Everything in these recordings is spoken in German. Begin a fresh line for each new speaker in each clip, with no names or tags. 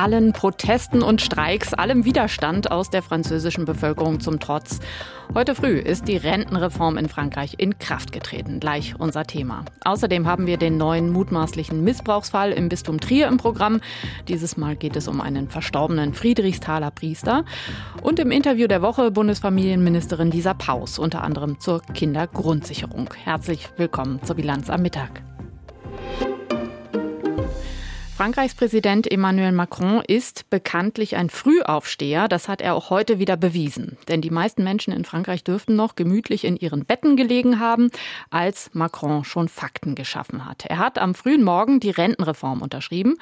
Allen Protesten und Streiks, allem Widerstand aus der französischen Bevölkerung zum Trotz. Heute früh ist die Rentenreform in Frankreich in Kraft getreten. Gleich unser Thema. Außerdem haben wir den neuen mutmaßlichen Missbrauchsfall im Bistum Trier im Programm. Dieses Mal geht es um einen verstorbenen Friedrichsthaler Priester. Und im Interview der Woche Bundesfamilienministerin Lisa Paus, unter anderem zur Kindergrundsicherung. Herzlich willkommen zur Bilanz am Mittag. Frankreichs Präsident Emmanuel Macron ist bekanntlich ein Frühaufsteher. Das hat er auch heute wieder bewiesen. Denn die meisten Menschen in Frankreich dürften noch gemütlich in ihren Betten gelegen haben, als Macron schon Fakten geschaffen hat. Er hat am frühen Morgen die Rentenreform unterschrieben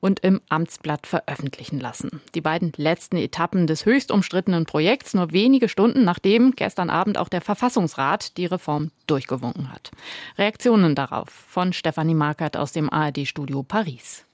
und im Amtsblatt veröffentlichen lassen. Die beiden letzten Etappen des höchst umstrittenen Projekts nur wenige Stunden nachdem gestern Abend auch der Verfassungsrat die Reform durchgewunken hat. Reaktionen darauf von Stefanie Markert aus dem ARD-Studio Paris.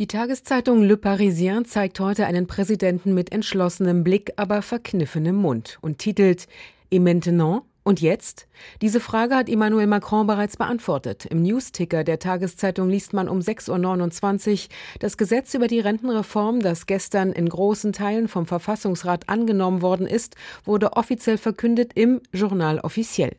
Die Tageszeitung Le Parisien zeigt heute einen Präsidenten mit entschlossenem Blick, aber verkniffenem Mund und titelt Et maintenant? Und jetzt? Diese Frage hat Emmanuel Macron bereits beantwortet. Im Newsticker der Tageszeitung liest man um 6.29 Uhr, das Gesetz über die Rentenreform, das gestern in großen Teilen vom Verfassungsrat angenommen worden ist, wurde offiziell verkündet im Journal officiel.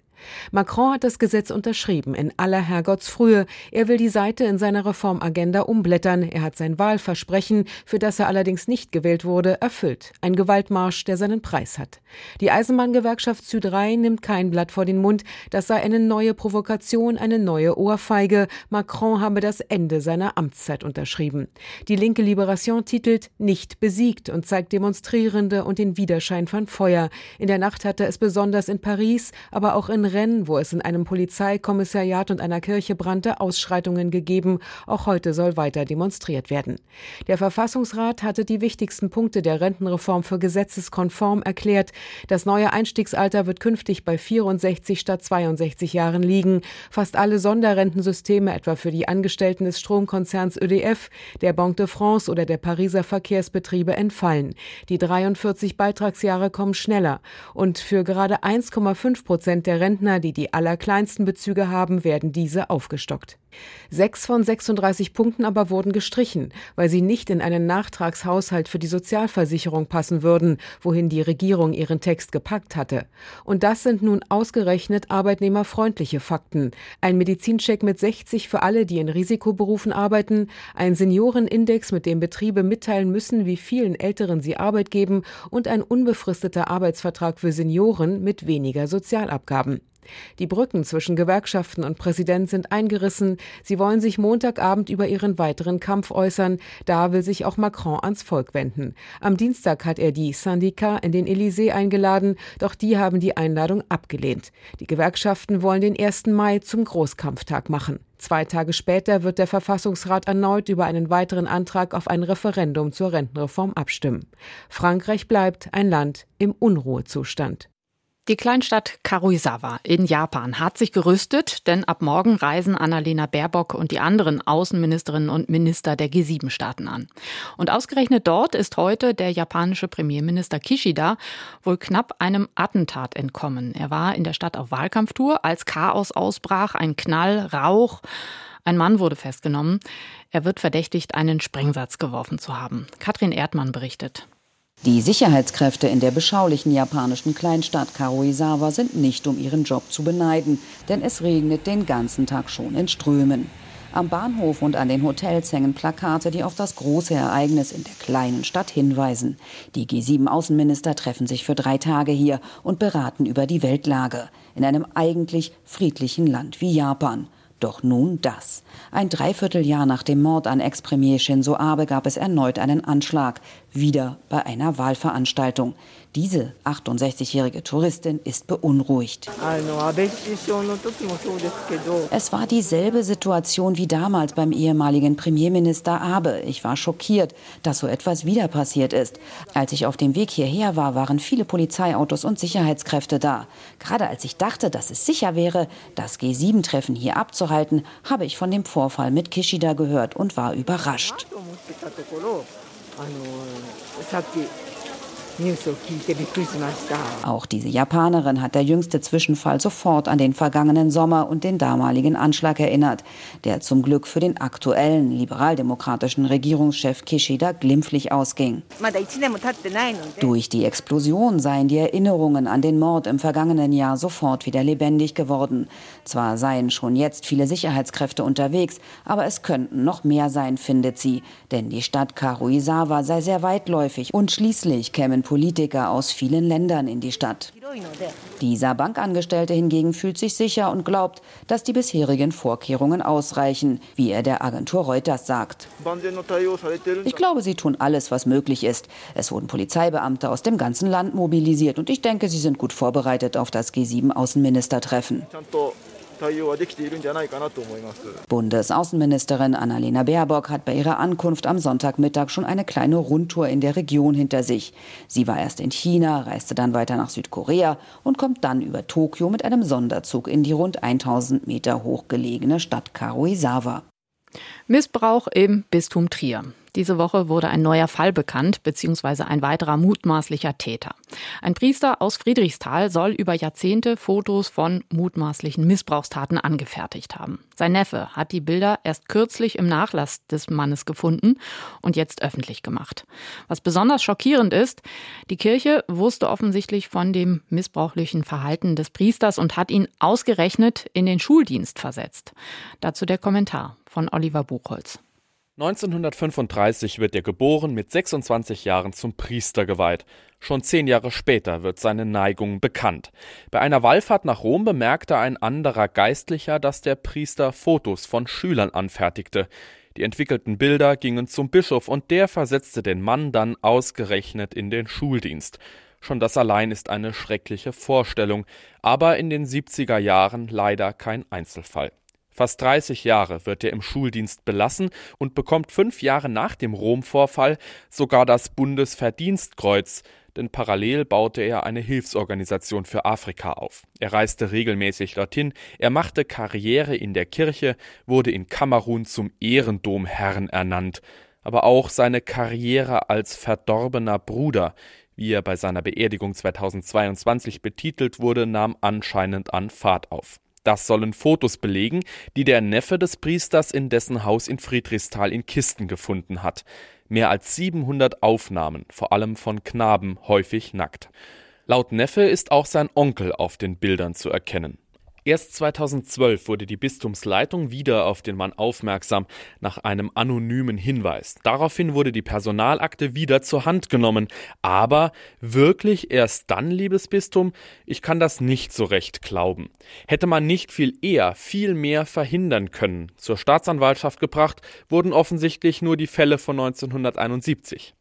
Macron hat das Gesetz unterschrieben in aller Herrgottsfrühe. Er will die Seite in seiner Reformagenda umblättern. Er hat sein Wahlversprechen, für das er allerdings nicht gewählt wurde, erfüllt. Ein Gewaltmarsch, der seinen Preis hat. Die Eisenbahngewerkschaft Süd-Rhein nimmt kein Blatt vor den Mund. Das sei eine neue Provokation, eine neue Ohrfeige. Macron habe das Ende seiner Amtszeit unterschrieben. Die linke Liberation titelt Nicht besiegt und zeigt Demonstrierende und den Widerschein von Feuer. In der Nacht hatte es besonders in Paris, aber auch in Rennes, wo es in einem Polizeikommissariat und einer Kirche brannte, Ausschreitungen gegeben. Auch heute soll weiter demonstriert werden. Der Verfassungsrat hatte die wichtigsten Punkte der Rentenreform für gesetzeskonform erklärt. Das neue Einstiegsalter wird künftig bei 64 statt 62 Jahren liegen. Fast alle Sonderrentensysteme, etwa für die Angestellten des Stromkonzerns ÖDF, der Banque de France oder der Pariser Verkehrsbetriebe, entfallen. Die 43 Beitragsjahre kommen schneller. Und für gerade 1,5 Prozent der Renten Rentner, die die allerkleinsten Bezüge haben, werden diese aufgestockt. Sechs von 36 Punkten aber wurden gestrichen, weil sie nicht in einen Nachtragshaushalt für die Sozialversicherung passen würden, wohin die Regierung ihren Text gepackt hatte. Und das sind nun ausgerechnet arbeitnehmerfreundliche Fakten. Ein Medizincheck mit 60 für alle, die in Risikoberufen arbeiten, ein Seniorenindex, mit dem Betriebe mitteilen müssen, wie vielen Älteren sie Arbeit geben und ein unbefristeter Arbeitsvertrag für Senioren mit weniger Sozialabgaben. Die Brücken zwischen Gewerkschaften und Präsident sind eingerissen. Sie wollen sich Montagabend über ihren weiteren Kampf äußern. Da will sich auch Macron ans Volk wenden. Am Dienstag hat er die Syndicats in den Élysée eingeladen, doch die haben die Einladung abgelehnt. Die Gewerkschaften wollen den 1. Mai zum Großkampftag machen. Zwei Tage später wird der Verfassungsrat erneut über einen weiteren Antrag auf ein Referendum zur Rentenreform abstimmen. Frankreich bleibt ein Land im Unruhezustand.
Die Kleinstadt Karuizawa in Japan hat sich gerüstet, denn ab morgen reisen Annalena Baerbock und die anderen Außenministerinnen und Minister der G7-Staaten an. Und ausgerechnet dort ist heute der japanische Premierminister Kishida wohl knapp einem Attentat entkommen. Er war in der Stadt auf Wahlkampftour, als Chaos ausbrach, ein Knall, Rauch. Ein Mann wurde festgenommen. Er wird verdächtigt, einen Sprengsatz geworfen zu haben. Katrin Erdmann berichtet.
Die Sicherheitskräfte in der beschaulichen japanischen Kleinstadt Karuizawa sind nicht um ihren Job zu beneiden, denn es regnet den ganzen Tag schon in Strömen. Am Bahnhof und an den Hotels hängen Plakate, die auf das große Ereignis in der kleinen Stadt hinweisen. Die G7-Außenminister treffen sich für drei Tage hier und beraten über die Weltlage in einem eigentlich friedlichen Land wie Japan. Doch nun das. Ein Dreivierteljahr nach dem Mord an Ex-Premier Shinzo Abe gab es erneut einen Anschlag, wieder bei einer Wahlveranstaltung. Diese 68-jährige Touristin ist beunruhigt. Es war dieselbe Situation wie damals beim ehemaligen Premierminister Abe. Ich war schockiert, dass so etwas wieder passiert ist. Als ich auf dem Weg hierher war, waren viele Polizeiautos und Sicherheitskräfte da. Gerade als ich dachte, dass es sicher wäre, das G7-Treffen hier abzuhalten, habe ich von dem Vorfall mit Kishida gehört und war überrascht. あのさっき Auch diese Japanerin hat der jüngste Zwischenfall sofort an den vergangenen Sommer und den damaligen Anschlag erinnert, der zum Glück für den aktuellen liberaldemokratischen Regierungschef Kishida glimpflich ausging. Durch die Explosion seien die Erinnerungen an den Mord im vergangenen Jahr sofort wieder lebendig geworden. Zwar seien schon jetzt viele Sicherheitskräfte unterwegs, aber es könnten noch mehr sein, findet sie. Denn die Stadt Karuizawa sei sehr weitläufig und schließlich kämen Politiker aus vielen Ländern in die Stadt. Dieser Bankangestellte hingegen fühlt sich sicher und glaubt, dass die bisherigen Vorkehrungen ausreichen, wie er der Agentur Reuters sagt. Ich glaube, sie tun alles, was möglich ist. Es wurden Polizeibeamte aus dem ganzen Land mobilisiert und ich denke, sie sind gut vorbereitet auf das G7-Außenministertreffen. Bundesaußenministerin Annalena Baerbock hat bei ihrer Ankunft am Sonntagmittag schon eine kleine Rundtour in der Region hinter sich. Sie war erst in China, reiste dann weiter nach Südkorea und kommt dann über Tokio mit einem Sonderzug in die rund 1000 Meter hoch gelegene Stadt Karuizawa.
Missbrauch im Bistum Trier. Diese Woche wurde ein neuer Fall bekannt, beziehungsweise ein weiterer mutmaßlicher Täter. Ein Priester aus Friedrichsthal soll über Jahrzehnte Fotos von mutmaßlichen Missbrauchstaten angefertigt haben. Sein Neffe hat die Bilder erst kürzlich im Nachlass des Mannes gefunden und jetzt öffentlich gemacht. Was besonders schockierend ist, die Kirche wusste offensichtlich von dem missbrauchlichen Verhalten des Priesters und hat ihn ausgerechnet in den Schuldienst versetzt. Dazu der Kommentar von Oliver Buchholz.
1935 wird er geboren, mit 26 Jahren zum Priester geweiht. Schon zehn Jahre später wird seine Neigung bekannt. Bei einer Wallfahrt nach Rom bemerkte ein anderer Geistlicher, dass der Priester Fotos von Schülern anfertigte. Die entwickelten Bilder gingen zum Bischof und der versetzte den Mann dann ausgerechnet in den Schuldienst. Schon das allein ist eine schreckliche Vorstellung, aber in den 70er Jahren leider kein Einzelfall. Fast 30 Jahre wird er im Schuldienst belassen und bekommt fünf Jahre nach dem Rom-Vorfall sogar das Bundesverdienstkreuz, denn parallel baute er eine Hilfsorganisation für Afrika auf. Er reiste regelmäßig dorthin, er machte Karriere in der Kirche, wurde in Kamerun zum Ehrendomherrn ernannt, aber auch seine Karriere als verdorbener Bruder, wie er bei seiner Beerdigung 2022 betitelt wurde, nahm anscheinend an Fahrt auf. Das sollen Fotos belegen, die der Neffe des Priesters in dessen Haus in Friedrichsthal in Kisten gefunden hat. Mehr als 700 Aufnahmen, vor allem von Knaben, häufig nackt. Laut Neffe ist auch sein Onkel auf den Bildern zu erkennen. Erst 2012 wurde die Bistumsleitung wieder auf den Mann aufmerksam nach einem anonymen Hinweis. Daraufhin wurde die Personalakte wieder zur Hand genommen. Aber wirklich erst dann, liebes Bistum? Ich kann das nicht so recht glauben. Hätte man nicht viel eher, viel mehr verhindern können. Zur Staatsanwaltschaft gebracht wurden offensichtlich nur die Fälle von 1971.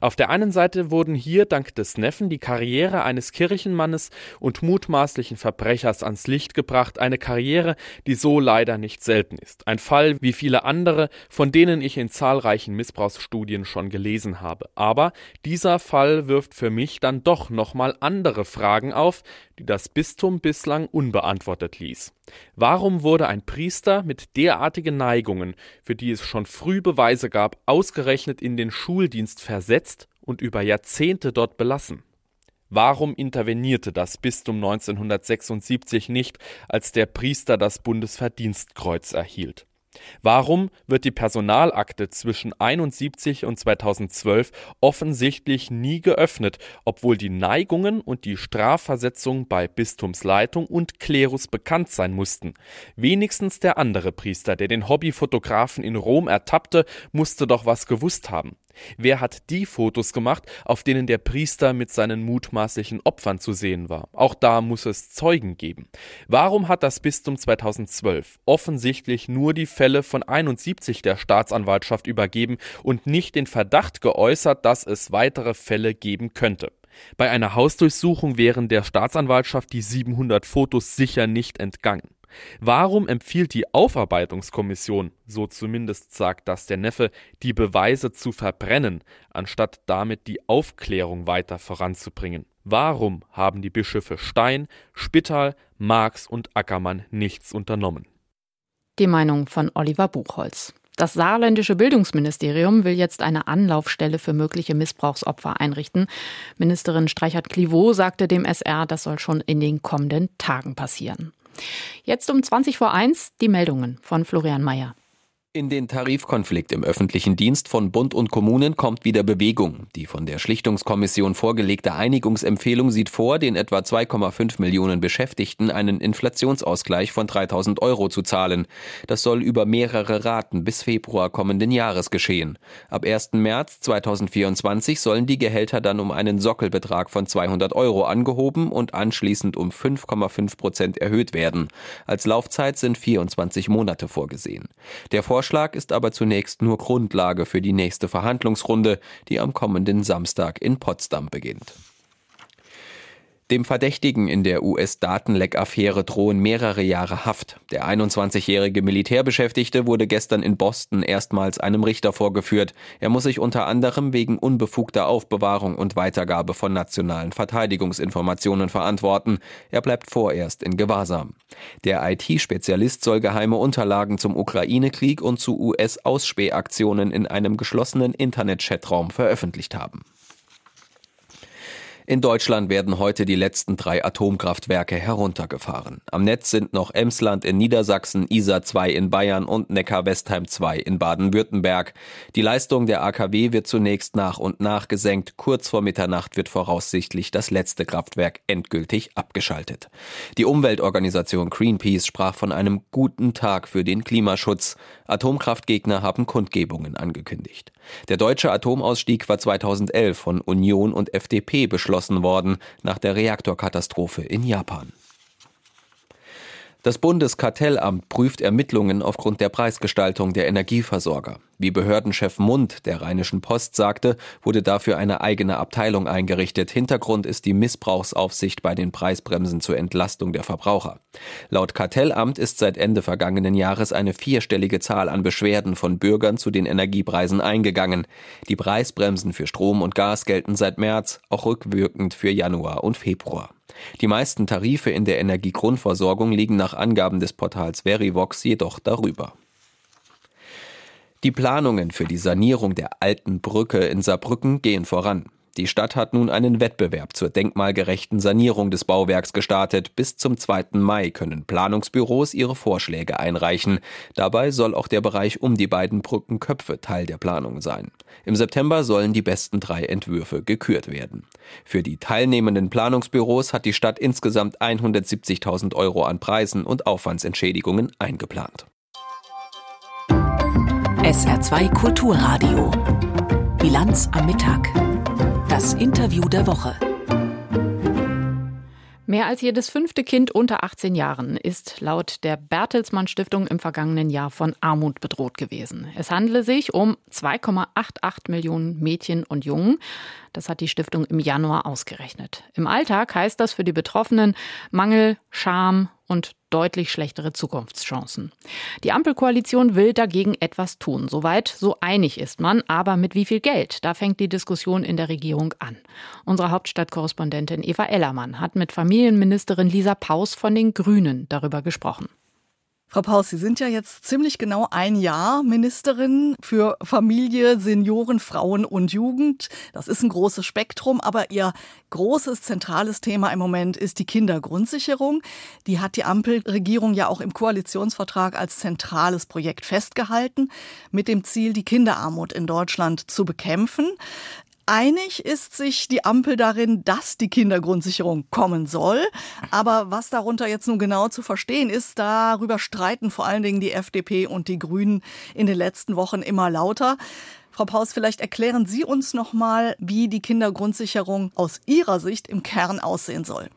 Auf der einen Seite wurden hier dank des Neffen die Karriere eines Kirchenmannes und mutmaßlichen Verbrechers ans Licht gebracht, eine Karriere, die so leider nicht selten ist. Ein Fall wie viele andere, von denen ich in zahlreichen Missbrauchsstudien schon gelesen habe. Aber dieser Fall wirft für mich dann doch nochmal andere Fragen auf, die das Bistum bislang unbeantwortet ließ. Warum wurde ein Priester mit derartigen Neigungen, für die es schon früh Beweise gab, ausgerechnet in den Schuldienst versetzt und über Jahrzehnte dort belassen? Warum intervenierte das Bistum 1976 nicht, als der Priester das Bundesverdienstkreuz erhielt? Warum wird die Personalakte zwischen 71 und 2012 offensichtlich nie geöffnet, obwohl die Neigungen und die Strafversetzung bei Bistumsleitung und Klerus bekannt sein mussten? Wenigstens der andere Priester, der den Hobbyfotografen in Rom ertappte, musste doch was gewusst haben. Wer hat die Fotos gemacht, auf denen der Priester mit seinen mutmaßlichen Opfern zu sehen war? Auch da muss es Zeugen geben. Warum hat das Bistum 2012 offensichtlich nur die Fälle von 71 der Staatsanwaltschaft übergeben und nicht den Verdacht geäußert, dass es weitere Fälle geben könnte? Bei einer Hausdurchsuchung wären der Staatsanwaltschaft die 700 Fotos sicher nicht entgangen. Warum empfiehlt die Aufarbeitungskommission, so zumindest sagt das der Neffe, die Beweise zu verbrennen, anstatt damit die Aufklärung weiter voranzubringen? Warum haben die Bischöfe Stein, Spittal, Marx und Ackermann nichts unternommen?
Die Meinung von Oliver Buchholz. Das saarländische Bildungsministerium will jetzt eine Anlaufstelle für mögliche Missbrauchsopfer einrichten. Ministerin Streichert-Clivaux sagte dem SR, das soll schon in den kommenden Tagen passieren. Jetzt um 20 vor 1 die Meldungen von Florian Mayer.
In den Tarifkonflikt im öffentlichen Dienst von Bund und Kommunen kommt wieder Bewegung. Die von der Schlichtungskommission vorgelegte Einigungsempfehlung sieht vor, den etwa 2,5 Millionen Beschäftigten einen Inflationsausgleich von 3000 Euro zu zahlen. Das soll über mehrere Raten bis Februar kommenden Jahres geschehen. Ab 1. März 2024 sollen die Gehälter dann um einen Sockelbetrag von 200 Euro angehoben und anschließend um 5,5 Prozent erhöht werden. Als Laufzeit sind 24 Monate vorgesehen. Der Vorschlag ist aber zunächst nur Grundlage für die nächste Verhandlungsrunde, die am kommenden Samstag in Potsdam beginnt. Dem Verdächtigen in der US-Datenleck-Affäre drohen mehrere Jahre Haft. Der 21-jährige Militärbeschäftigte wurde gestern in Boston erstmals einem Richter vorgeführt. Er muss sich unter anderem wegen unbefugter Aufbewahrung und Weitergabe von nationalen Verteidigungsinformationen verantworten. Er bleibt vorerst in Gewahrsam. Der IT-Spezialist soll geheime Unterlagen zum Ukraine-Krieg und zu US-Ausspähaktionen in einem geschlossenen Internet-Chatraum veröffentlicht haben. In Deutschland werden heute die letzten drei Atomkraftwerke heruntergefahren. Am Netz sind noch Emsland in Niedersachsen, Isar 2 in Bayern und Neckar-Westheim 2 in Baden-Württemberg. Die Leistung der AKW wird zunächst nach und nach gesenkt. Kurz vor Mitternacht wird voraussichtlich das letzte Kraftwerk endgültig abgeschaltet. Die Umweltorganisation Greenpeace sprach von einem guten Tag für den Klimaschutz. Atomkraftgegner haben Kundgebungen angekündigt. Der deutsche Atomausstieg war 2011 von Union und FDP beschlossen worden nach der Reaktorkatastrophe in Japan. Das Bundeskartellamt prüft Ermittlungen aufgrund der Preisgestaltung der Energieversorger. Wie Behördenchef Mund der Rheinischen Post sagte, wurde dafür eine eigene Abteilung eingerichtet. Hintergrund ist die Missbrauchsaufsicht bei den Preisbremsen zur Entlastung der Verbraucher. Laut Kartellamt ist seit Ende vergangenen Jahres eine vierstellige Zahl an Beschwerden von Bürgern zu den Energiepreisen eingegangen. Die Preisbremsen für Strom und Gas gelten seit März, auch rückwirkend für Januar und Februar. Die meisten Tarife in der Energiegrundversorgung liegen nach Angaben des Portals Verivox jedoch darüber. Die Planungen für die Sanierung der alten Brücke in Saarbrücken gehen voran. Die Stadt hat nun einen Wettbewerb zur denkmalgerechten Sanierung des Bauwerks gestartet. Bis zum 2. Mai können Planungsbüros ihre Vorschläge einreichen. Dabei soll auch der Bereich um die beiden Brückenköpfe Teil der Planung sein. Im September sollen die besten drei Entwürfe gekürt werden. Für die teilnehmenden Planungsbüros hat die Stadt insgesamt 170.000 Euro an Preisen und Aufwandsentschädigungen eingeplant.
SR2 Kulturradio. Bilanz am Mittag. Das Interview der Woche.
Mehr als jedes fünfte Kind unter 18 Jahren ist laut der Bertelsmann Stiftung im vergangenen Jahr von Armut bedroht gewesen. Es handele sich um 2,88 Millionen Mädchen und Jungen. Das hat die Stiftung im Januar ausgerechnet. Im Alltag heißt das für die Betroffenen Mangel, Scham und deutlich schlechtere Zukunftschancen. Die Ampelkoalition will dagegen etwas tun. Soweit, so einig ist man. Aber mit wie viel Geld? Da fängt die Diskussion in der Regierung an. Unsere Hauptstadtkorrespondentin Eva Ellermann hat mit Familienministerin Lisa Paus von den Grünen darüber gesprochen.
Frau Paus, Sie sind ja jetzt ziemlich genau ein Jahr Ministerin für Familie, Senioren, Frauen und Jugend. Das ist ein großes Spektrum, aber Ihr großes zentrales Thema im Moment ist die Kindergrundsicherung. Die hat die Ampelregierung ja auch im Koalitionsvertrag als zentrales Projekt festgehalten, mit dem Ziel, die Kinderarmut in Deutschland zu bekämpfen. Einig ist sich die Ampel darin, dass die Kindergrundsicherung kommen soll. Aber was darunter jetzt nun genau zu verstehen ist, darüber streiten vor allen Dingen die FDP und die Grünen in den letzten Wochen immer lauter. Frau Paus, vielleicht erklären Sie uns noch mal, wie die Kindergrundsicherung aus Ihrer Sicht im Kern aussehen soll.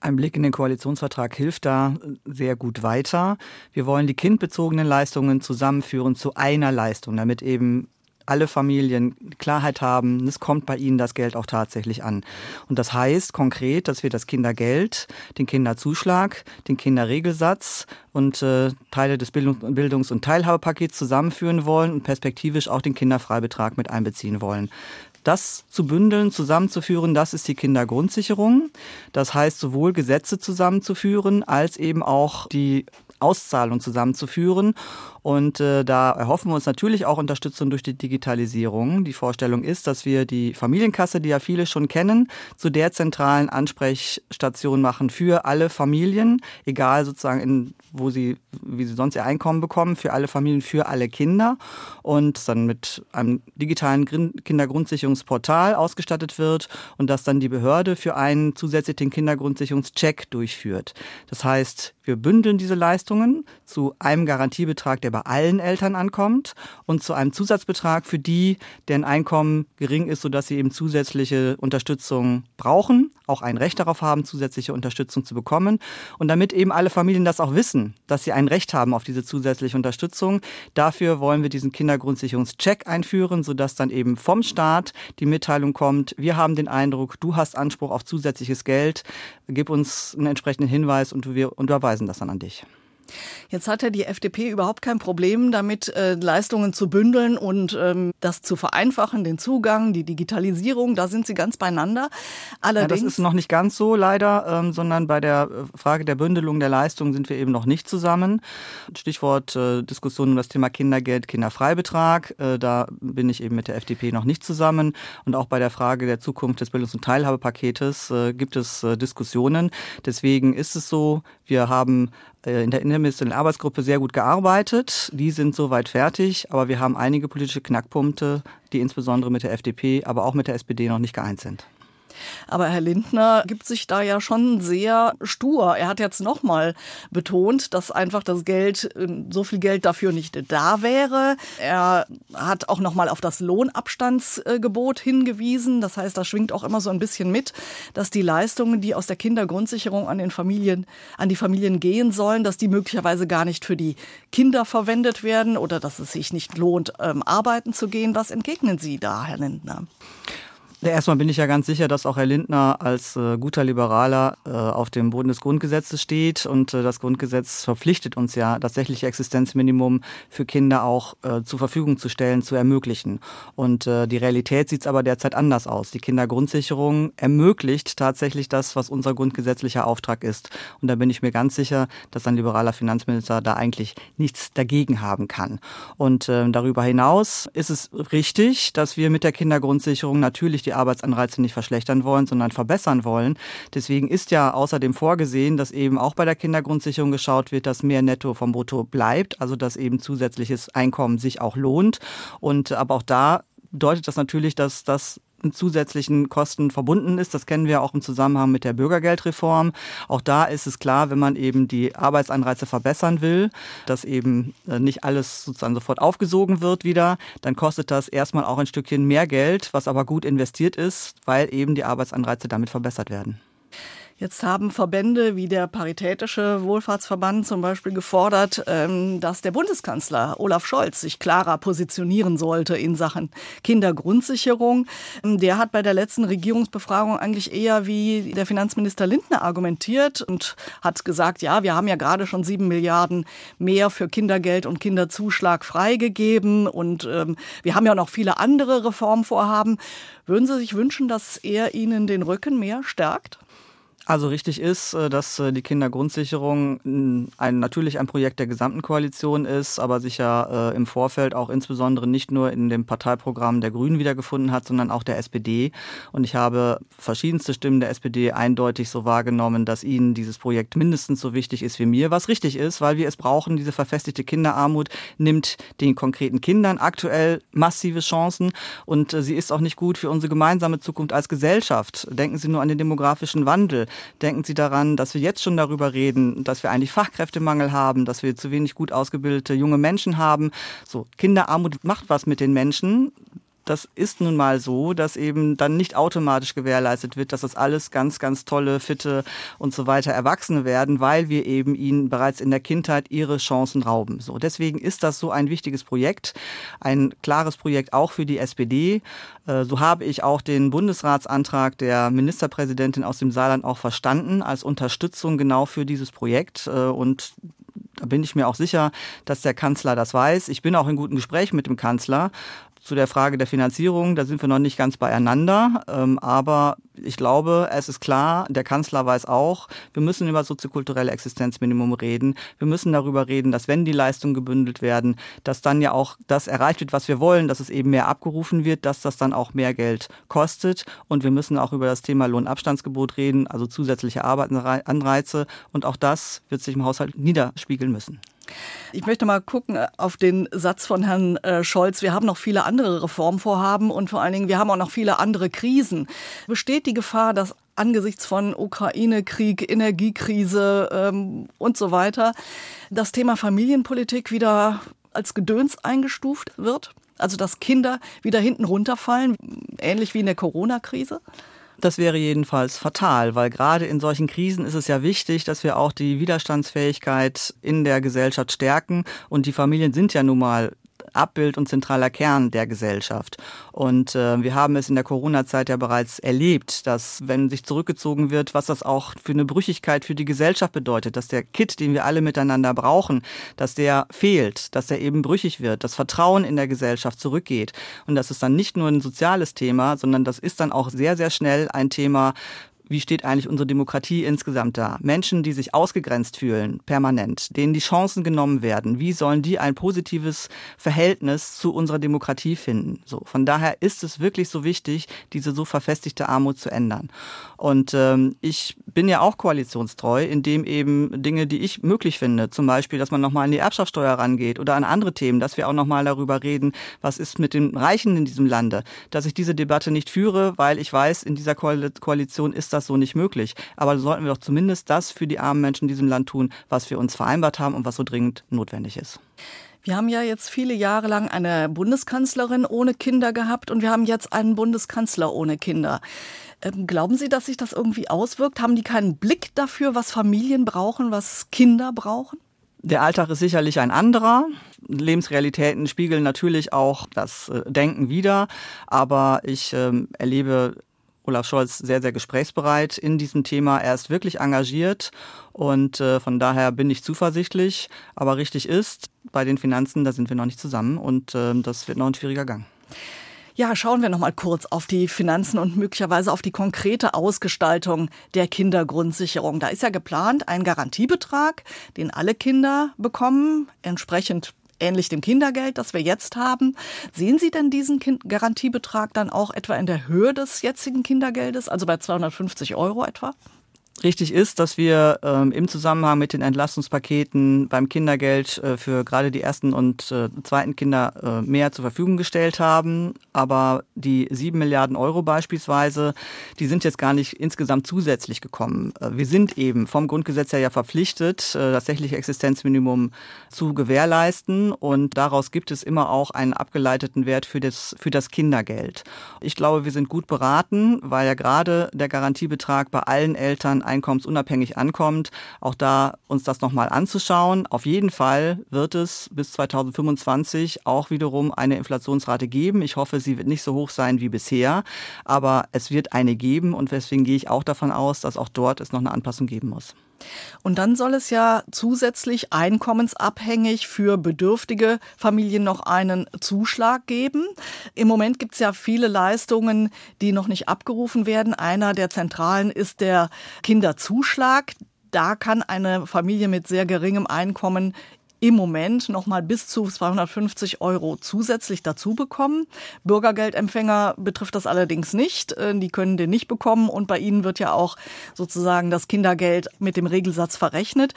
Ein Blick in den Koalitionsvertrag hilft da sehr gut weiter. Wir wollen die kindbezogenen Leistungen zusammenführen zu einer Leistung, damit eben alle Familien Klarheit haben, es kommt bei ihnen das Geld auch tatsächlich an. Und das heißt konkret, dass wir das Kindergeld, den Kinderzuschlag, den Kinderregelsatz und äh, Teile des Bildungs- und Teilhabepakets zusammenführen wollen und perspektivisch auch den Kinderfreibetrag mit einbeziehen wollen. das zu bündeln, zusammenzuführen, das ist die Kindergrundsicherung. Das heißt, sowohl Gesetze zusammenzuführen, als eben auch die Auszahlung zusammenzuführen. Und äh, da erhoffen wir uns natürlich auch Unterstützung durch die Digitalisierung. Die Vorstellung ist, dass wir die Familienkasse, die ja viele schon kennen, zu der zentralen Ansprechstation machen für alle Familien, egal sozusagen in wo sie, wie sie sonst ihr Einkommen bekommen, für alle Familien, für alle Kinder und dann mit einem digitalen Kindergrundsicherungsportal ausgestattet wird und dass dann die Behörde für einen zusätzlichen Kindergrundsicherungscheck durchführt. Das heißt, wir bündeln diese Leistungen zu einem Garantiebetrag, der bei allen Eltern ankommt und zu einem Zusatzbetrag für die, deren Einkommen gering ist, sodass sie eben zusätzliche Unterstützung brauchen, auch ein Recht darauf haben, zusätzliche Unterstützung zu bekommen. Und damit eben alle Familien das auch wissen, dass sie ein Recht haben auf diese zusätzliche Unterstützung, dafür wollen wir diesen Kindergrundsicherungscheck einführen, sodass dann eben vom Staat die Mitteilung kommt, wir haben den Eindruck, du hast Anspruch auf zusätzliches Geld, gib uns einen entsprechenden Hinweis und wir unterweisen das dann an dich.
Jetzt hat ja die FDP überhaupt kein Problem damit, äh, Leistungen zu bündeln und ähm, das zu vereinfachen, den Zugang, die Digitalisierung, da sind sie ganz beieinander.
Allerdings, ja, das ist noch nicht ganz so leider, ähm, sondern bei der äh, Frage der Bündelung der Leistungen sind wir eben noch nicht zusammen. Stichwort äh, Diskussion um das Thema Kindergeld, Kinderfreibetrag, da bin ich eben mit der FDP noch nicht zusammen. Und auch bei der Frage der Zukunft des Bildungs- und Teilhabepaketes gibt es Diskussionen. Deswegen ist es so, wir haben in der interministeriellen Arbeitsgruppe sehr gut gearbeitet. Die sind soweit fertig, aber wir haben einige politische Knackpunkte, die insbesondere mit der FDP, aber auch mit der SPD noch nicht geeint sind.
Aber Herr Lindner gibt sich da ja schon sehr stur. Er hat jetzt nochmal betont, dass einfach das Geld, ähm, so viel Geld dafür nicht da wäre. Er hat auch nochmal auf das Lohnabstandsgebot hingewiesen. Das heißt, da schwingt auch immer so ein bisschen mit, dass die Leistungen, die aus der Kindergrundsicherung an den Familien, an die Familien gehen sollen, dass die möglicherweise gar nicht für die Kinder verwendet werden oder dass es sich nicht lohnt, ähm, arbeiten zu gehen. Was entgegnen Sie da, Herr Lindner?
Erstmal bin ich ja ganz sicher, dass auch Herr Lindner als äh, guter Liberaler äh, auf dem Boden des Grundgesetzes steht. Und äh, das Grundgesetz verpflichtet uns ja, das sächliche Existenzminimum für Kinder auch äh, zur Verfügung zu stellen, zu ermöglichen. Und äh, die Realität sieht aber derzeit anders aus. Die Kindergrundsicherung ermöglicht tatsächlich das, was unser grundgesetzlicher Auftrag ist. Und da bin ich mir ganz sicher, dass ein liberaler Finanzminister da eigentlich nichts dagegen haben kann. Und äh, darüber hinaus ist es richtig, dass wir mit der Kindergrundsicherung natürlich die Arbeitsanreize nicht verschlechtern wollen, sondern verbessern wollen. Deswegen ist ja außerdem vorgesehen, dass eben auch bei der Kindergrundsicherung geschaut wird, dass mehr Netto vom Brutto bleibt, also dass eben zusätzliches Einkommen sich auch lohnt. Und aber auch da bedeutet das natürlich, dass das zusätzlichen Kosten verbunden ist. Das kennen wir auch im Zusammenhang mit der Bürgergeldreform. Auch da ist es klar, wenn man eben die Arbeitsanreize verbessern will, dass eben äh, nicht alles sozusagen sofort aufgesogen wird wieder, dann kostet das erstmal auch ein Stückchen mehr Geld, was aber gut investiert ist, weil eben die Arbeitsanreize damit verbessert werden.
Jetzt haben Verbände wie der Paritätische Wohlfahrtsverband zum Beispiel gefordert, ähm, dass der Bundeskanzler Olaf Scholz sich klarer positionieren sollte in Sachen Kindergrundsicherung. Ähm, der hat bei der letzten Regierungsbefragung eigentlich eher wie der Finanzminister Lindner argumentiert und hat gesagt, ja, wir haben ja gerade schon sieben Milliarden mehr für Kindergeld und Kinderzuschlag freigegeben und ähm, wir haben ja noch viele andere Reformvorhaben. Würden Sie sich wünschen, dass er Ihnen den Rücken mehr stärkt?
Also richtig ist, äh, dass äh, die Kindergrundsicherung ein, natürlich ein Projekt der gesamten Koalition ist, aber sich ja äh, im Vorfeld auch insbesondere nicht nur in dem Parteiprogramm der Grünen wiedergefunden hat, sondern auch der SPD. Und ich habe verschiedenste Stimmen der SPD eindeutig so wahrgenommen, dass ihnen dieses Projekt mindestens so wichtig ist wie mir, was richtig ist, weil wir es brauchen. Diese verfestigte Kinderarmut nimmt den konkreten Kindern aktuell massive Chancen und sie ist auch nicht gut für unsere gemeinsame Zukunft als Gesellschaft. Denken Sie nur an den demografischen Wandel. Denken Sie daran, dass wir jetzt schon darüber reden, dass wir eigentlich Fachkräftemangel haben, dass wir zu wenig gut ausgebildete junge Menschen haben. So, Kinderarmut macht was mit den Menschen das ist nun mal so, dass eben dann nicht automatisch gewährleistet wird, dass das alles ganz, ganz tolle, fitte und so weiter Erwachsene werden, weil wir eben ihnen bereits in der Kindheit ihre Chancen rauben. So, deswegen ist das so ein wichtiges Projekt, ein klares Projekt auch für die SPD. Äh, so habe ich auch den Bundesratsantrag der Ministerpräsidentin aus dem Saarland auch verstanden als Unterstützung genau für dieses Projekt äh, und da bin ich mir auch sicher, dass der Kanzler das weiß. Ich bin auch in guten Gesprächen mit dem Kanzler Zu der Frage der Finanzierung, da sind wir noch nicht ganz beieinander. Ähm, aber ich glaube, es ist klar, der Kanzler weiß auch, wir müssen über soziokulturelle Existenzminimum reden. Wir müssen darüber reden, dass wenn die Leistungen gebündelt werden, dass dann ja auch das erreicht wird, was wir wollen, dass es eben mehr abgerufen wird, dass das dann auch mehr Geld kostet. Und wir müssen auch über das Thema Lohnabstandsgebot reden, also zusätzliche Arbeitsanreize. Und auch das wird sich im Haushalt niederspiegeln müssen.
Ich möchte mal gucken äh, auf den Satz von Herrn äh, Scholz. Wir haben noch viele andere Reformvorhaben und vor allen Dingen, wir haben auch noch viele andere Krisen. Besteht die Gefahr, dass angesichts von Ukraine-Krieg, Energiekrise ähm, und so weiter das Thema Familienpolitik wieder als Gedöns eingestuft wird? Also dass Kinder wieder hinten runterfallen, ähnlich wie in der Corona-Krise?
Das wäre jedenfalls fatal, weil gerade in solchen Krisen ist es ja wichtig, dass wir auch die Widerstandsfähigkeit in der Gesellschaft stärken. Und die Familien sind ja nun mal Abbild und zentraler Kern der Gesellschaft. Und äh, wir haben es in der Corona-Zeit ja bereits erlebt, dass wenn sich zurückgezogen wird, was das auch für eine Brüchigkeit für die Gesellschaft bedeutet, dass der Kit, den wir alle miteinander brauchen, dass der fehlt, dass der eben brüchig wird, das Vertrauen in der Gesellschaft zurückgeht. Und das ist dann nicht nur ein soziales Thema, sondern das ist dann auch sehr, sehr schnell ein Thema, wie steht eigentlich unsere Demokratie insgesamt da? Menschen, die sich ausgegrenzt fühlen, permanent, denen die Chancen genommen werden, wie sollen die ein positives Verhältnis zu unserer Demokratie finden? So, von daher ist es wirklich so wichtig, diese so verfestigte Armut zu ändern. Und ähm, ich bin ja auch koalitionstreu, indem eben Dinge, die ich möglich finde, zum Beispiel, dass man nochmal an die Erbschaftssteuer rangeht oder an andere Themen, dass wir auch nochmal darüber reden, was ist mit den Reichen in diesem Lande, dass ich diese Debatte nicht führe, weil ich weiß, in dieser Koalition ist das das so nicht möglich. Aber sollten wir doch zumindest das für die armen Menschen in diesem Land tun, was wir uns vereinbart haben und was so dringend notwendig ist.
Wir haben ja jetzt viele Jahre lang eine Bundeskanzlerin ohne Kinder gehabt und wir haben jetzt einen Bundeskanzler ohne Kinder. Ähm, glauben Sie, dass sich das irgendwie auswirkt? Haben die keinen Blick dafür, was Familien brauchen, was Kinder brauchen?
Der Alltag ist sicherlich ein anderer. Lebensrealitäten spiegeln natürlich auch das äh, Denken wider. Aber ich ähm, erlebe Olaf Scholz sehr, sehr gesprächsbereit in diesem Thema. Er ist wirklich engagiert und äh, von daher bin ich zuversichtlich. Aber richtig ist, bei den Finanzen, da sind wir noch nicht zusammen und äh, das wird noch ein schwieriger Gang.
Ja, schauen wir noch mal kurz auf die Finanzen und möglicherweise auf die konkrete Ausgestaltung der Kindergrundsicherung. Da ist ja geplant ein Garantiebetrag, den alle Kinder bekommen, entsprechend ähnlich dem Kindergeld, das wir jetzt haben. Sehen Sie denn diesen kind Garantiebetrag dann auch etwa in der Höhe des jetzigen Kindergeldes, also bei 250 Euro etwa?
Richtig ist, dass wir ähm, im Zusammenhang mit den Entlastungspaketen beim Kindergeld äh, für gerade die ersten und äh, zweiten Kinder äh, mehr zur Verfügung gestellt haben. Aber die sieben Milliarden Euro beispielsweise, die sind jetzt gar nicht insgesamt zusätzlich gekommen. Äh, wir sind eben vom Grundgesetz her ja verpflichtet, äh, das tatsächliche Existenzminimum zu gewährleisten. Und daraus gibt es immer auch einen abgeleiteten Wert für das, für das Kindergeld. Ich glaube, wir sind gut beraten, weil ja gerade der Garantiebetrag bei allen Eltern einkommensunabhängig ankommt, auch da uns das nochmal anzuschauen. Auf jeden Fall wird es bis 2025 auch wiederum eine Inflationsrate geben. Ich hoffe, sie wird nicht so hoch sein wie bisher, aber es wird eine geben und deswegen gehe ich auch davon aus, dass auch dort es noch eine Anpassung geben muss.
Und dann soll es ja zusätzlich einkommensabhängig für bedürftige Familien noch einen Zuschlag geben. Im Moment gibt es ja viele Leistungen, die noch nicht abgerufen werden. Einer der zentralen ist der Kinderzuschlag. Da kann eine Familie mit sehr geringem Einkommen im Moment noch mal bis zu 250 Euro zusätzlich dazu bekommen. Bürgergeldempfänger betrifft das allerdings nicht. Äh, die können den nicht bekommen und bei ihnen wird ja auch sozusagen das Kindergeld mit dem Regelsatz verrechnet.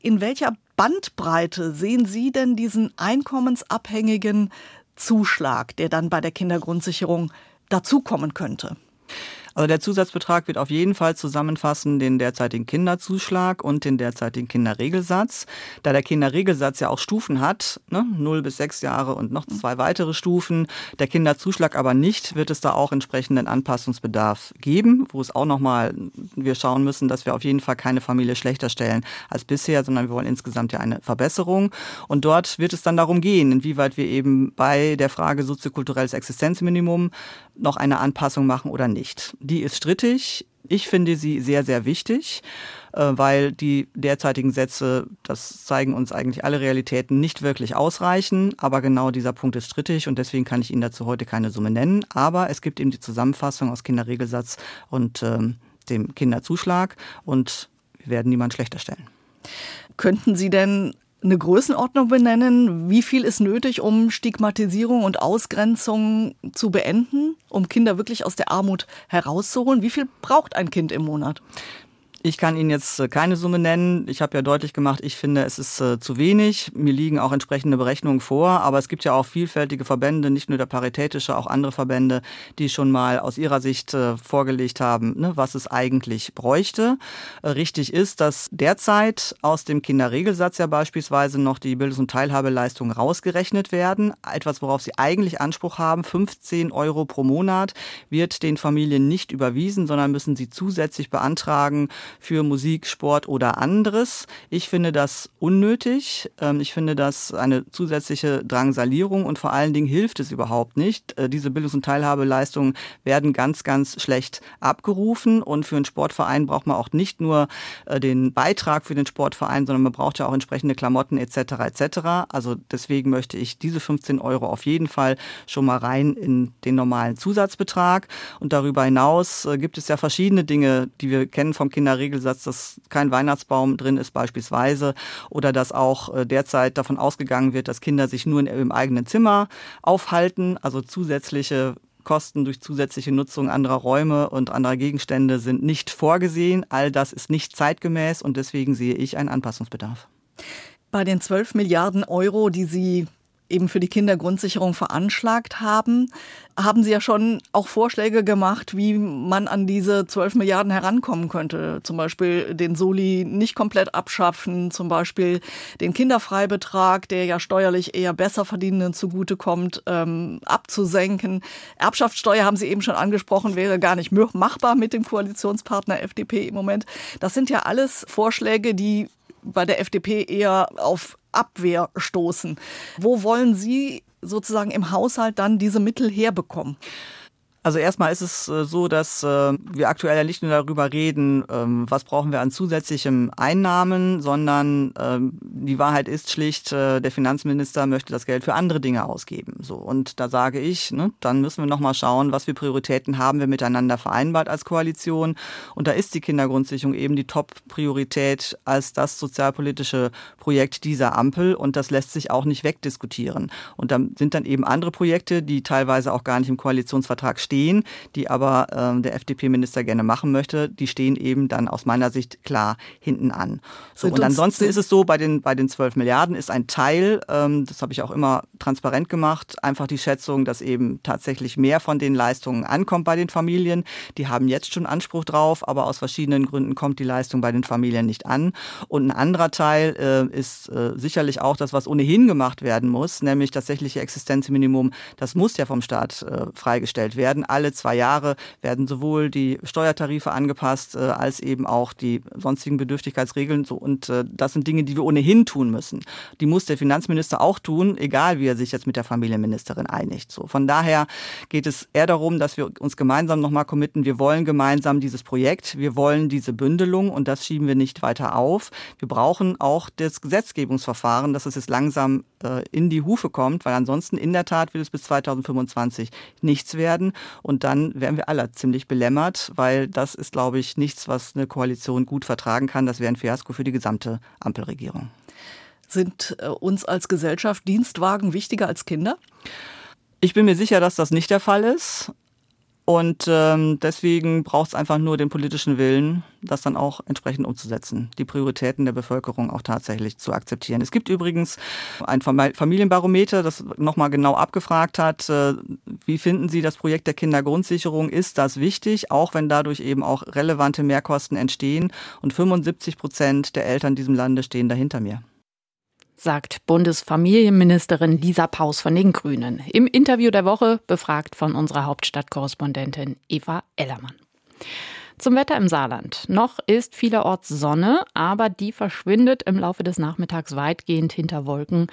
In welcher Bandbreite sehen Sie denn diesen einkommensabhängigen Zuschlag, der dann bei der Kindergrundsicherung dazukommen könnte?
Also der Zusatzbetrag wird auf jeden Fall zusammenfassen den derzeitigen Kinderzuschlag und den derzeitigen Kinderregelsatz. Da der Kinderregelsatz ja auch Stufen hat, ne, 0 bis 6 Jahre und noch zwei weitere Stufen, der Kinderzuschlag aber nicht, wird es da auch entsprechenden Anpassungsbedarf geben, wo es auch nochmal, wir schauen müssen, dass wir auf jeden Fall keine Familie schlechter stellen als bisher, sondern wir wollen insgesamt ja eine Verbesserung. Und dort wird es dann darum gehen, inwieweit wir eben bei der Frage soziokulturelles Existenzminimum noch eine Anpassung machen oder nicht. Die ist strittig. Ich finde sie sehr, sehr wichtig. Äh, weil die derzeitigen Sätze, das zeigen uns eigentlich alle Realitäten, nicht wirklich ausreichen. Aber genau dieser Punkt ist strittig und deswegen kann ich Ihnen dazu heute keine Summe nennen. Aber es gibt eben die Zusammenfassung aus Kinderregelsatz und ähm, dem Kinderzuschlag und wir werden niemand schlechter stellen.
Könnten Sie denn eine Größenordnung benennen? Wie viel ist nötig, um Stigmatisierung und Ausgrenzung zu beenden, um Kinder wirklich aus der Armut herauszuholen? Wie viel braucht ein Kind im Monat?
Ich kann Ihnen jetzt äh, keine Summe nennen. Ich habe ja deutlich gemacht, ich finde, es ist äh, zu wenig. Mir liegen auch entsprechende Berechnungen vor. Aber es gibt ja auch vielfältige Verbände, nicht nur der Paritätische, auch andere Verbände, die schon mal aus ihrer Sicht äh, vorgelegt haben, ne, was es eigentlich bräuchte. richtig ist, dass derzeit aus dem Kinderregelsatz ja beispielsweise noch die Bildungs- und Teilhabeleistungen rausgerechnet werden. Etwas, worauf sie eigentlich Anspruch haben, 15 Euro pro Monat, wird den Familien nicht überwiesen, sondern müssen sie zusätzlich beantragen für Musik, Sport oder anderes. Ich finde das unnötig. Ähm, ich finde das eine zusätzliche Drangsalierung und vor allen Dingen hilft es überhaupt nicht. Äh, diese Bildungs- und Teilhabeleistungen werden ganz, ganz schlecht abgerufen und für einen Sportverein braucht man auch nicht nur äh, den Beitrag für den Sportverein, sondern man braucht ja auch entsprechende Klamotten etc. etc. Also deswegen möchte ich diese 15 Euro auf jeden Fall schon mal rein in den normalen Zusatzbetrag. Und darüber hinaus äh, gibt es ja verschiedene Dinge, die wir kennen vom Kinderrecht Regelsatz, dass kein Weihnachtsbaum drin ist beispielsweise oder dass auch äh, derzeit davon ausgegangen wird, dass Kinder sich nur im eigenen Zimmer aufhalten, also zusätzliche Kosten durch zusätzliche Nutzung anderer Räume und anderer Gegenstände sind nicht vorgesehen. All das ist nicht zeitgemäß und deswegen sehe ich einen Anpassungsbedarf.
Bei den 12 Milliarden Euro, die Sie eben für die Kindergrundsicherung veranschlagt haben, haben Sie ja schon auch Vorschläge gemacht, wie man an diese 12 Milliarden herankommen könnte. Zum Beispiel den Soli nicht komplett abschaffen, zum Beispiel den Kinderfreibetrag, der ja steuerlich eher besser verdienenden zugutekommt, ähm, abzusenken. Erbschaftssteuer haben Sie eben schon angesprochen, wäre gar nicht machbar mit dem Koalitionspartner FDP im Moment. Das sind ja alles Vorschläge, die bei der FDP eher auf Abwehr stoßen. Wo wollen Sie sozusagen im Haushalt dann diese Mittel herbekommen?
Also erstmal ist es äh, so, dass äh, wir aktuell ja nicht nur darüber reden, ähm, was brauchen wir an zusätzlichen Einnahmen, sondern ähm, die Wahrheit ist schlicht, äh, der Finanzminister möchte das Geld für andere Dinge ausgeben. So und da sage ich, ne, dann müssen wir noch mal schauen, was für Prioritäten haben wir miteinander vereinbart als Koalition. Und da ist die Kindergrundsicherung eben die Top-Priorität als das sozialpolitische Projekt dieser Ampel und das lässt sich auch nicht wegdiskutieren. Und dann sind dann eben andere Projekte, die teilweise auch gar nicht im Koalitionsvertrag stehen stehen, die aber ähm, der FDP-Minister gerne machen möchte, die stehen eben dann aus meiner Sicht klar hinten an. So, und ansonsten ist es so, bei den, bei den 12 Milliarden ist ein Teil, ähm, das habe ich auch immer transparent gemacht, einfach die Schätzung, dass eben tatsächlich mehr von den Leistungen ankommt bei den Familien. Die haben jetzt schon Anspruch drauf, aber aus verschiedenen Gründen kommt die Leistung bei den Familien nicht an. Und ein anderer Teil äh, ist äh, sicherlich auch das, was ohnehin gemacht werden muss, nämlich tatsächliche Existenzminimum. Das muss ja vom Staat äh, freigestellt werden werden alle zwei Jahre werden sowohl die Steuertarife angepasst äh, als eben auch die sonstigen Bedürftigkeitsregeln. So und äh, das sind Dinge, die wir ohnehin tun müssen. Die muss der Finanzminister auch tun, egal wie er sich jetzt mit der Familienministerin einigt. So von daher geht es eher darum, dass wir uns gemeinsam nochmal committen. Wir wollen gemeinsam dieses Projekt, wir wollen diese Bündelung und das schieben wir nicht weiter auf. Wir brauchen auch das Gesetzgebungsverfahren, dass es jetzt langsam äh, in die Hufe kommt, weil ansonsten in der Tat wird es bis 2025 nichts werden. Und dann wären wir alle ziemlich belämmert, weil das ist, glaube ich, nichts, was eine Koalition gut vertragen kann. Das wäre ein Fiasko für die gesamte Ampelregierung.
Sind äh, uns als Gesellschaft Dienstwagen wichtiger als Kinder?
Ich bin mir sicher, dass das nicht der Fall ist. Und ähm, deswegen braucht es einfach nur den politischen Willen, das dann auch entsprechend umzusetzen, die Prioritäten der Bevölkerung auch tatsächlich zu akzeptieren. Es gibt übrigens ein Familienbarometer, das nochmal genau abgefragt hat, äh, wie finden Sie das Projekt der Kindergrundsicherung? Ist das wichtig, auch wenn dadurch eben auch relevante Mehrkosten entstehen? Und 75 Prozent der Eltern in diesem Lande stehen dahinter mir
sagt Bundesfamilienministerin Lisa Paus von den Grünen. Im Interview der Woche befragt von unserer Hauptstadtkorrespondentin Eva Ellermann. Zum Wetter im Saarland. Noch ist vielerorts Sonne, aber die verschwindet im Laufe des Nachmittags weitgehend hinter Wolken.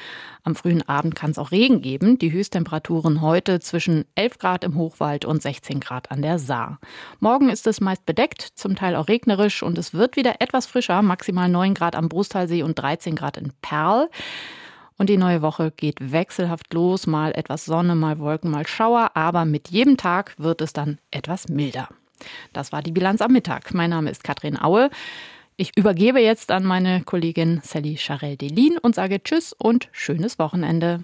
Am frühen Abend kann es auch Regen geben. Die Höchsttemperaturen heute zwischen 11 Grad im Hochwald und 16 Grad an der Saar. Morgen ist es meist bedeckt, zum Teil auch regnerisch und es wird wieder etwas frischer, maximal 9 Grad am Brustalsee und 13 Grad in Perl. Und die neue Woche geht wechselhaft los, mal etwas Sonne, mal Wolken, mal Schauer, aber mit jedem Tag wird es dann etwas milder. Das war die Bilanz am Mittag. Mein Name ist Katrin Aue. Ich übergebe jetzt an meine Kollegin Sally Charel-Delin und sage Tschüss und schönes Wochenende.